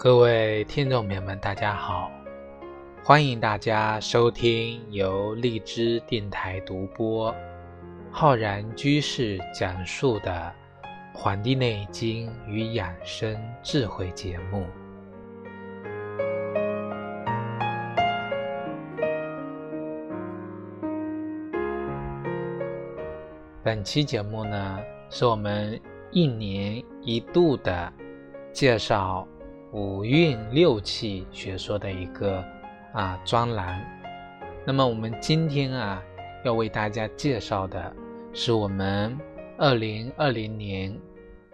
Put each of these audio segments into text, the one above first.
各位听众朋友们，大家好！欢迎大家收听由荔枝电台独播、浩然居士讲述的《黄帝内经与养生智慧》节目。本期节目呢，是我们一年一度的介绍五运六气学说的一个啊专栏。那么我们今天啊，要为大家介绍的是我们二零二零年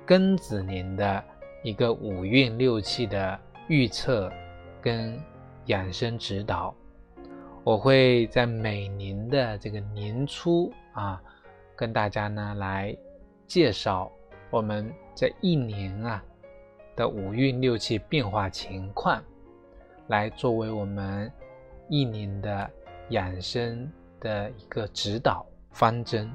庚子年的一个五运六气的预测跟养生指导。我会在每年的这个年初啊。跟大家呢来介绍我们这一年啊的五运六气变化情况，来作为我们一年的养生的一个指导方针。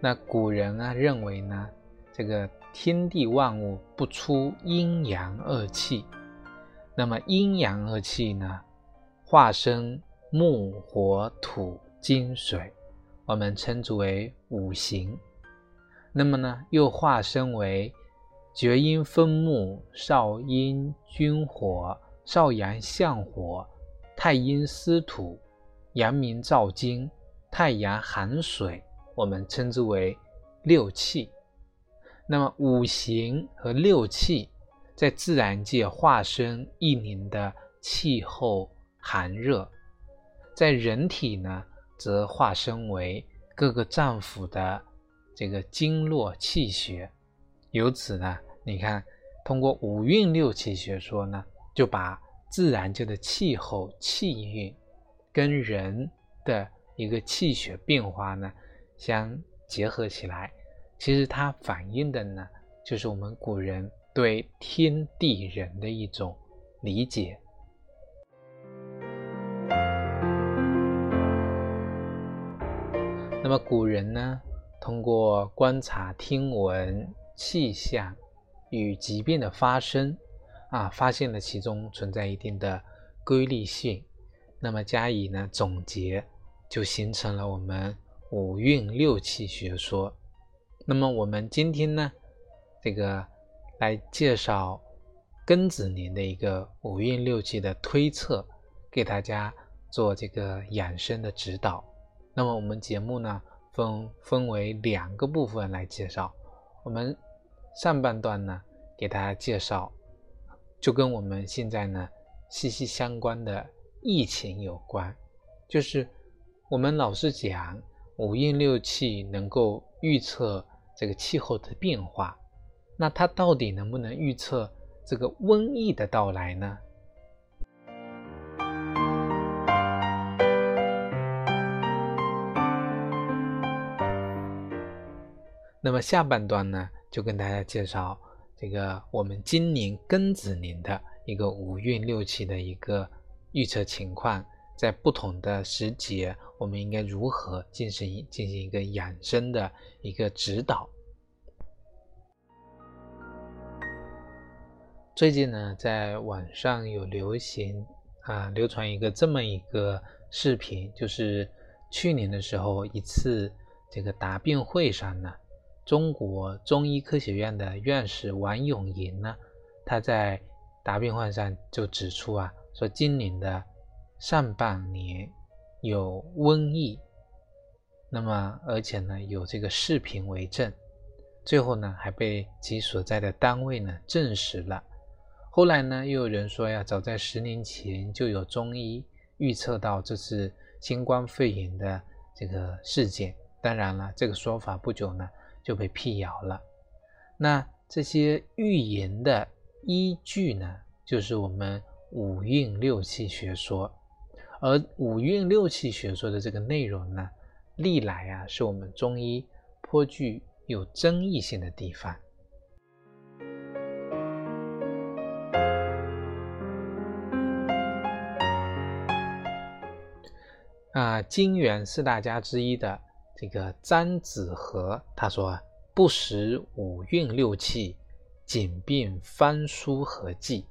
那古人啊认为呢，这个天地万物不出阴阳二气。那么阴阳二气呢，化生木、火、土、金、水，我们称之为五行。那么呢，又化身为厥阴分木、少阴君火、少阳相火、太阴司土、阳明照金、太阳寒水，我们称之为六气。那么五行和六气。在自然界化身一年的气候寒热，在人体呢，则化身为各个脏腑的这个经络气血。由此呢，你看，通过五运六气学说呢，就把自然界的气候气运跟人的一个气血变化呢相结合起来。其实它反映的呢，就是我们古人。对天地人的一种理解。那么古人呢，通过观察听闻气象与疾病的发生，啊，发现了其中存在一定的规律性，那么加以呢总结，就形成了我们五运六气学说。那么我们今天呢，这个。来介绍庚子年的一个五运六气的推测，给大家做这个养生的指导。那么我们节目呢分分为两个部分来介绍。我们上半段呢给大家介绍，就跟我们现在呢息息相关的疫情有关，就是我们老是讲五运六气能够预测这个气候的变化。那它到底能不能预测这个瘟疫的到来呢？那么下半段呢，就跟大家介绍这个我们今年庚子年的一个五运六气的一个预测情况，在不同的时节，我们应该如何进行进行一个养生的一个指导。最近呢，在网上有流行啊，流传一个这么一个视频，就是去年的时候一次这个答辩会上呢，中国中医科学院的院士王永银呢，他在答辩会上就指出啊，说今年的上半年有瘟疫，那么而且呢有这个视频为证，最后呢还被其所在的单位呢证实了。后来呢，又有人说呀，早在十年前就有中医预测到这次新冠肺炎的这个事件。当然了，这个说法不久呢就被辟谣了。那这些预言的依据呢，就是我们五运六气学说。而五运六气学说的这个内容呢，历来啊是我们中医颇具有争议性的地方。啊，金元四大家之一的这个张子和他说：“不识五运六气，仅并翻书何计？”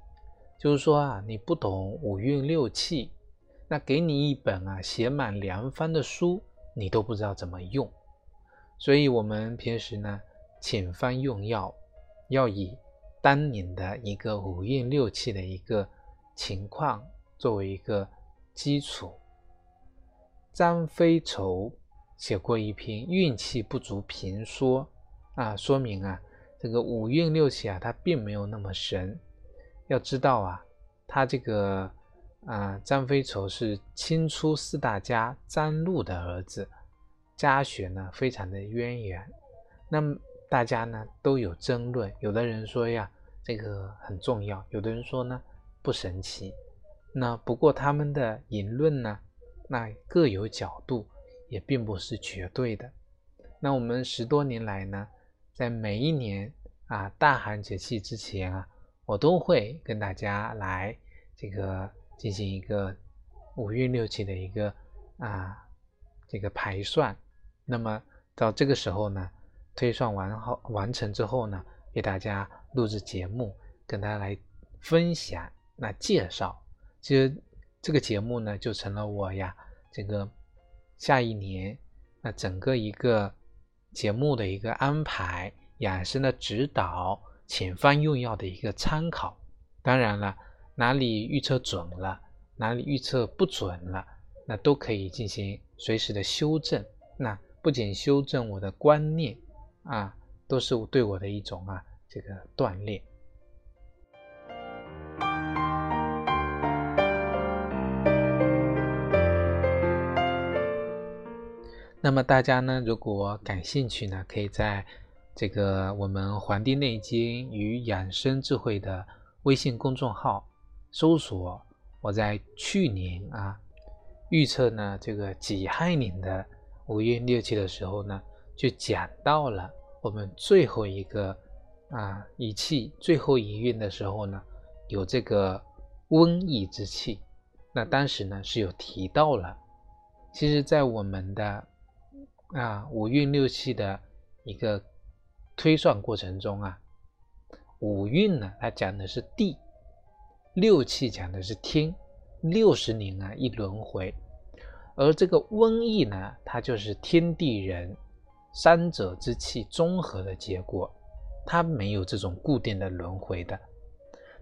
就是说啊，你不懂五运六气，那给你一本啊写满良方的书，你都不知道怎么用。所以，我们平时呢，请方用药，要以当年的一个五运六气的一个情况作为一个基础。张飞愁写过一篇运气不足评说啊，说明啊，这个五运六气啊，它并没有那么神。要知道啊，他这个啊，张飞愁是清初四大家张禄的儿子。家学呢非常的渊源，那么大家呢都有争论，有的人说呀这个很重要，有的人说呢不神奇。那不过他们的言论呢，那各有角度，也并不是绝对的。那我们十多年来呢，在每一年啊大寒节气之前啊，我都会跟大家来这个进行一个五运六气的一个啊这个排算。那么到这个时候呢，推算完后完成之后呢，给大家录制节目，跟大家来分享。那介绍，其实这个节目呢，就成了我呀这个下一年那整个一个节目的一个安排、养生的指导、前方用药的一个参考。当然了，哪里预测准了，哪里预测不准了，那都可以进行随时的修正。那。不仅修正我的观念啊，都是对我的一种啊这个锻炼。那么大家呢，如果感兴趣呢，可以在这个我们《黄帝内经与养生智慧》的微信公众号搜索我在去年啊预测呢这个己亥年的。五运六气的时候呢，就讲到了我们最后一个啊一气最后一运的时候呢，有这个瘟疫之气。那当时呢是有提到了，其实，在我们的啊五运六气的一个推算过程中啊，五运呢它讲的是地，六气讲的是天，六十年啊一轮回。而这个瘟疫呢，它就是天地人三者之气综合的结果，它没有这种固定的轮回的。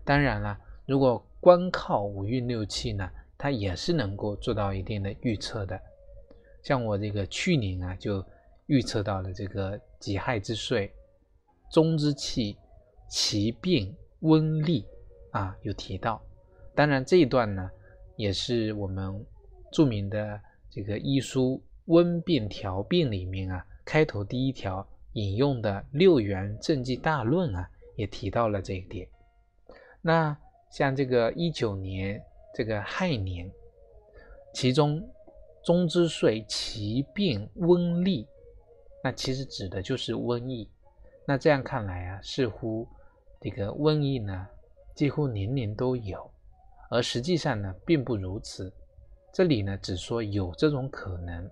当然了，如果光靠五运六气呢，它也是能够做到一定的预测的。像我这个去年啊，就预测到了这个己亥之岁，中之气，其病温痢啊，有提到。当然这一段呢，也是我们。著名的这个医书《温病调病》里面啊，开头第一条引用的《六元正纪大论》啊，也提到了这一点。那像这个一九年这个亥年，其中中之岁其病瘟痢，那其实指的就是瘟疫。那这样看来啊，似乎这个瘟疫呢，几乎年年都有，而实际上呢，并不如此。这里呢，只说有这种可能。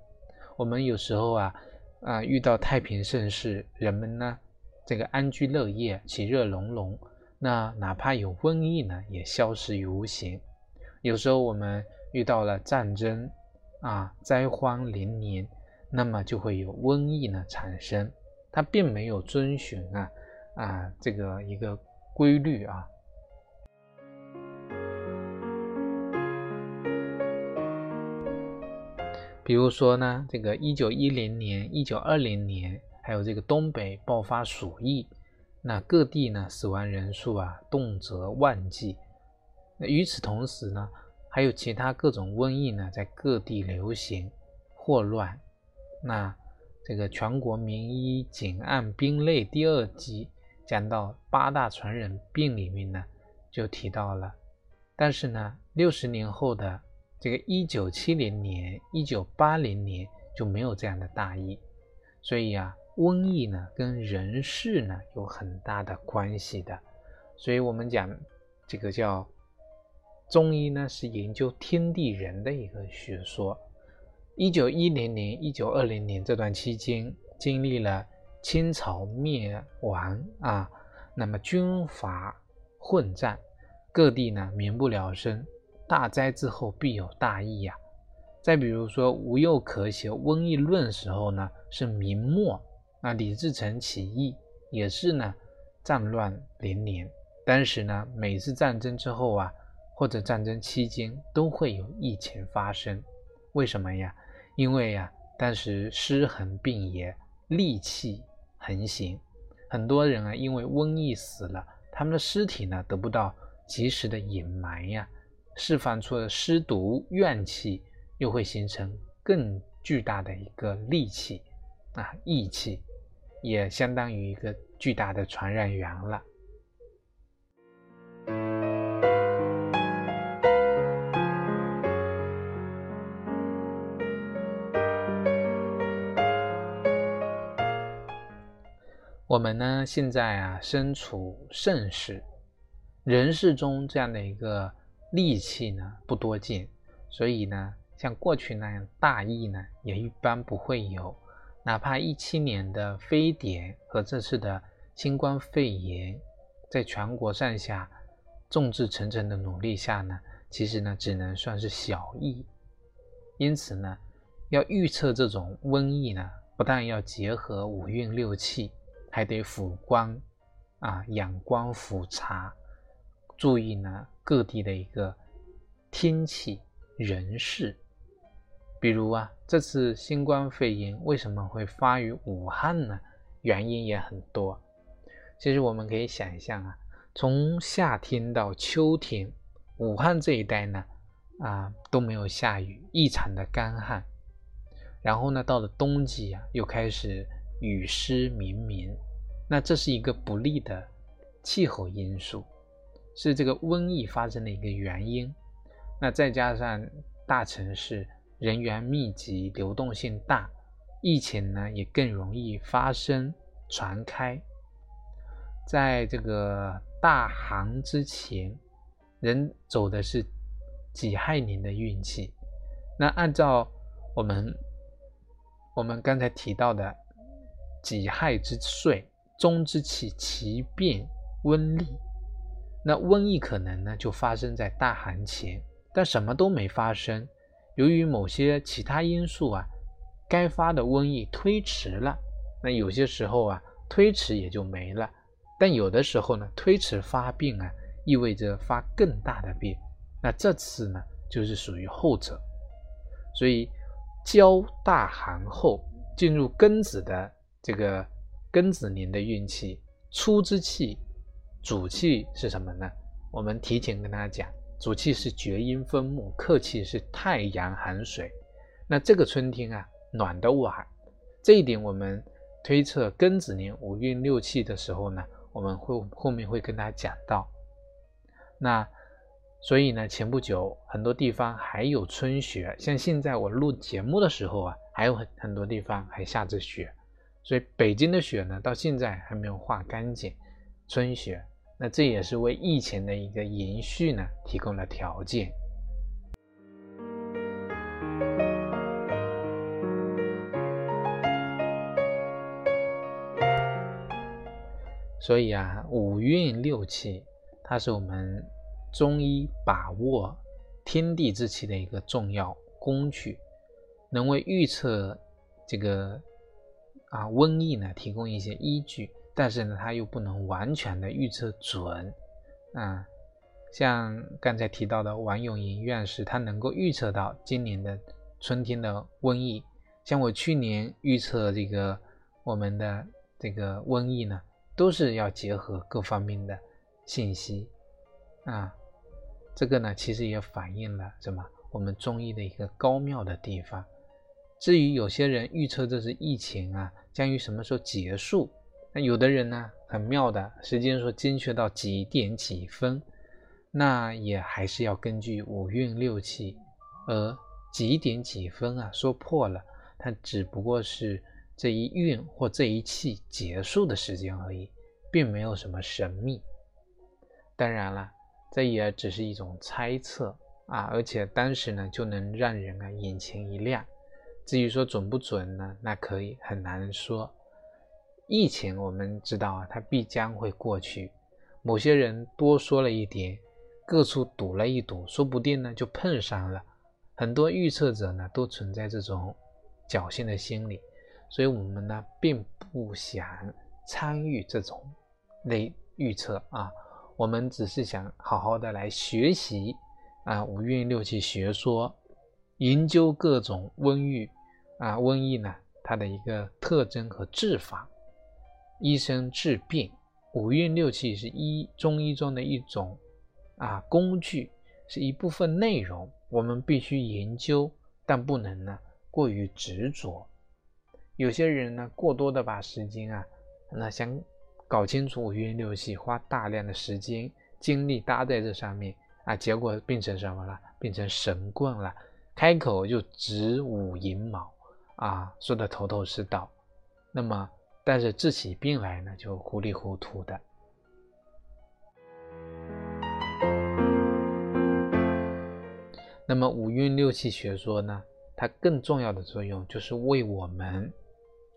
我们有时候啊，啊，遇到太平盛世，人们呢，这个安居乐业，其乐融融，那哪怕有瘟疫呢，也消失于无形。有时候我们遇到了战争啊，灾荒连年，那么就会有瘟疫呢产生。它并没有遵循啊啊这个一个规律啊。比如说呢，这个一九一零年、一九二零年，还有这个东北爆发鼠疫，那各地呢死亡人数啊动辄万计。那与此同时呢，还有其他各种瘟疫呢在各地流行霍乱。那这个全国名医警案兵类第二集讲到八大传染病里面呢就提到了，但是呢六十年后的。这个一九七零年、一九八零年就没有这样的大疫，所以啊，瘟疫呢跟人事呢有很大的关系的。所以我们讲这个叫中医呢，是研究天地人的一个学说。一九一零年、一九二零年这段期间，经历了清朝灭亡啊，那么军阀混战，各地呢民不聊生。大灾之后必有大疫呀。再比如说吴又可写《瘟疫论》时候呢，是明末，那李自成起义也是呢，战乱连连。当时呢，每次战争之后啊，或者战争期间都会有疫情发生。为什么呀？因为呀，当时尸横病野，戾气横行，很多人啊因为瘟疫死了，他们的尸体呢得不到及时的隐埋呀，释放出的尸毒怨气。又会形成更巨大的一个戾气啊，义气，也相当于一个巨大的传染源了。我们呢，现在啊，身处盛世，人世中这样的一个戾气呢，不多见，所以呢。像过去那样大疫呢，也一般不会有。哪怕一七年的非典和这次的新冠肺炎，在全国上下众志成城的努力下呢，其实呢只能算是小疫。因此呢，要预测这种瘟疫呢，不但要结合五运六气，还得辅光啊，仰光辅察，注意呢各地的一个天气人事。比如啊，这次新冠肺炎为什么会发于武汉呢？原因也很多。其实我们可以想象啊，从夏天到秋天，武汉这一带呢，啊都没有下雨，异常的干旱。然后呢，到了冬季啊，又开始雨湿绵绵。那这是一个不利的气候因素，是这个瘟疫发生的一个原因。那再加上大城市。人员密集，流动性大，疫情呢也更容易发生传开。在这个大寒之前，人走的是己亥年的运气。那按照我们我们刚才提到的己亥之岁，中之气其变温厉，那瘟疫可能呢就发生在大寒前，但什么都没发生。由于某些其他因素啊，该发的瘟疫推迟了，那有些时候啊，推迟也就没了。但有的时候呢，推迟发病啊，意味着发更大的病。那这次呢，就是属于后者。所以，交大寒后进入庚子的这个庚子年的运气，初之气，主气是什么呢？我们提前跟大家讲。主气是厥阴风木，客气是太阳寒水。那这个春天啊，暖的晚，这一点我们推测庚子年五运六气的时候呢，我们会后面会跟大家讲到。那所以呢，前不久很多地方还有春雪，像现在我录节目的时候啊，还有很很多地方还下着雪，所以北京的雪呢，到现在还没有化干净，春雪。那这也是为疫情的一个延续呢提供了条件。所以啊，五运六气，它是我们中医把握天地之气的一个重要工具，能为预测这个啊瘟疫呢提供一些依据。但是呢，它又不能完全的预测准，啊，像刚才提到的王永银院士，他能够预测到今年的春天的瘟疫。像我去年预测这个我们的这个瘟疫呢，都是要结合各方面的信息，啊，这个呢其实也反映了什么？我们中医的一个高妙的地方。至于有些人预测这是疫情啊，将于什么时候结束？那有的人呢，很妙的，时间说精确到几点几分，那也还是要根据五运六气，而几点几分啊，说破了，它只不过是这一运或这一气结束的时间而已，并没有什么神秘。当然了，这也只是一种猜测啊，而且当时呢，就能让人啊眼前一亮。至于说准不准呢？那可以很难说。疫情我们知道啊，它必将会过去。某些人多说了一点，各处堵了一堵，说不定呢就碰上了。很多预测者呢都存在这种侥幸的心理，所以我们呢并不想参与这种类预测啊。我们只是想好好的来学习啊五运六气学说，研究各种瘟疫啊瘟疫呢它的一个特征和治法。医生治病，五运六气是医中医中的一种啊工具，是一部分内容，我们必须研究，但不能呢过于执着。有些人呢过多的把时间啊，那想搞清楚五运六气，花大量的时间精力搭在这上面啊，结果变成什么了？变成神棍了，开口就指五寅卯啊，说的头头是道。那么。但是治起病来呢，就糊里糊涂的。那么五运六气学说呢，它更重要的作用就是为我们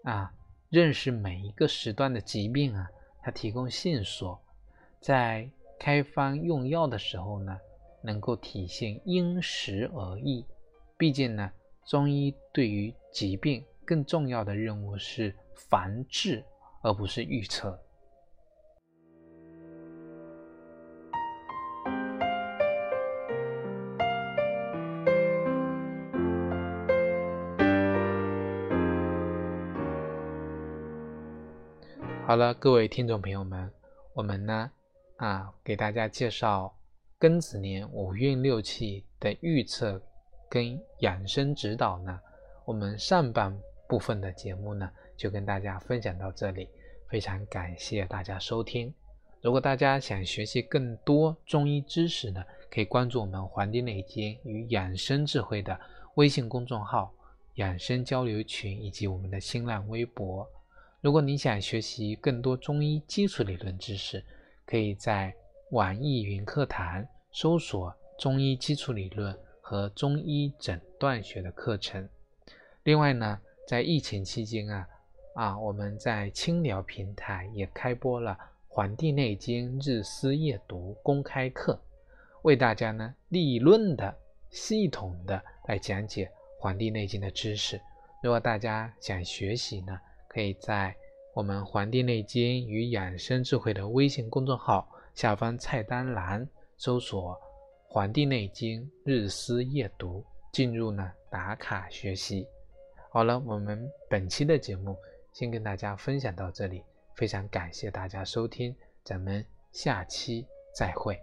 啊认识每一个时段的疾病啊，它提供线索，在开方用药的时候呢，能够体现因时而异。毕竟呢，中医对于疾病更重要的任务是。防治，而不是预测。好了，各位听众朋友们，我们呢啊，给大家介绍庚子年五运六气的预测跟养生指导呢，我们上半部分的节目呢。就跟大家分享到这里，非常感谢大家收听。如果大家想学习更多中医知识呢，可以关注我们《黄帝内经与养生智慧》的微信公众号、养生交流群以及我们的新浪微博。如果你想学习更多中医基础理论知识，可以在网易云课堂搜索“中医基础理论”和“中医诊断学”的课程。另外呢，在疫情期间啊。啊，我们在青聊平台也开播了《黄帝内经日思夜读》公开课，为大家呢理论的、系统的来讲解《黄帝内经》的知识。如果大家想学习呢，可以在我们《黄帝内经与养生智慧》的微信公众号下方菜单栏搜索《黄帝内经日思夜读》，进入呢打卡学习。好了，我们本期的节目。先跟大家分享到这里，非常感谢大家收听，咱们下期再会。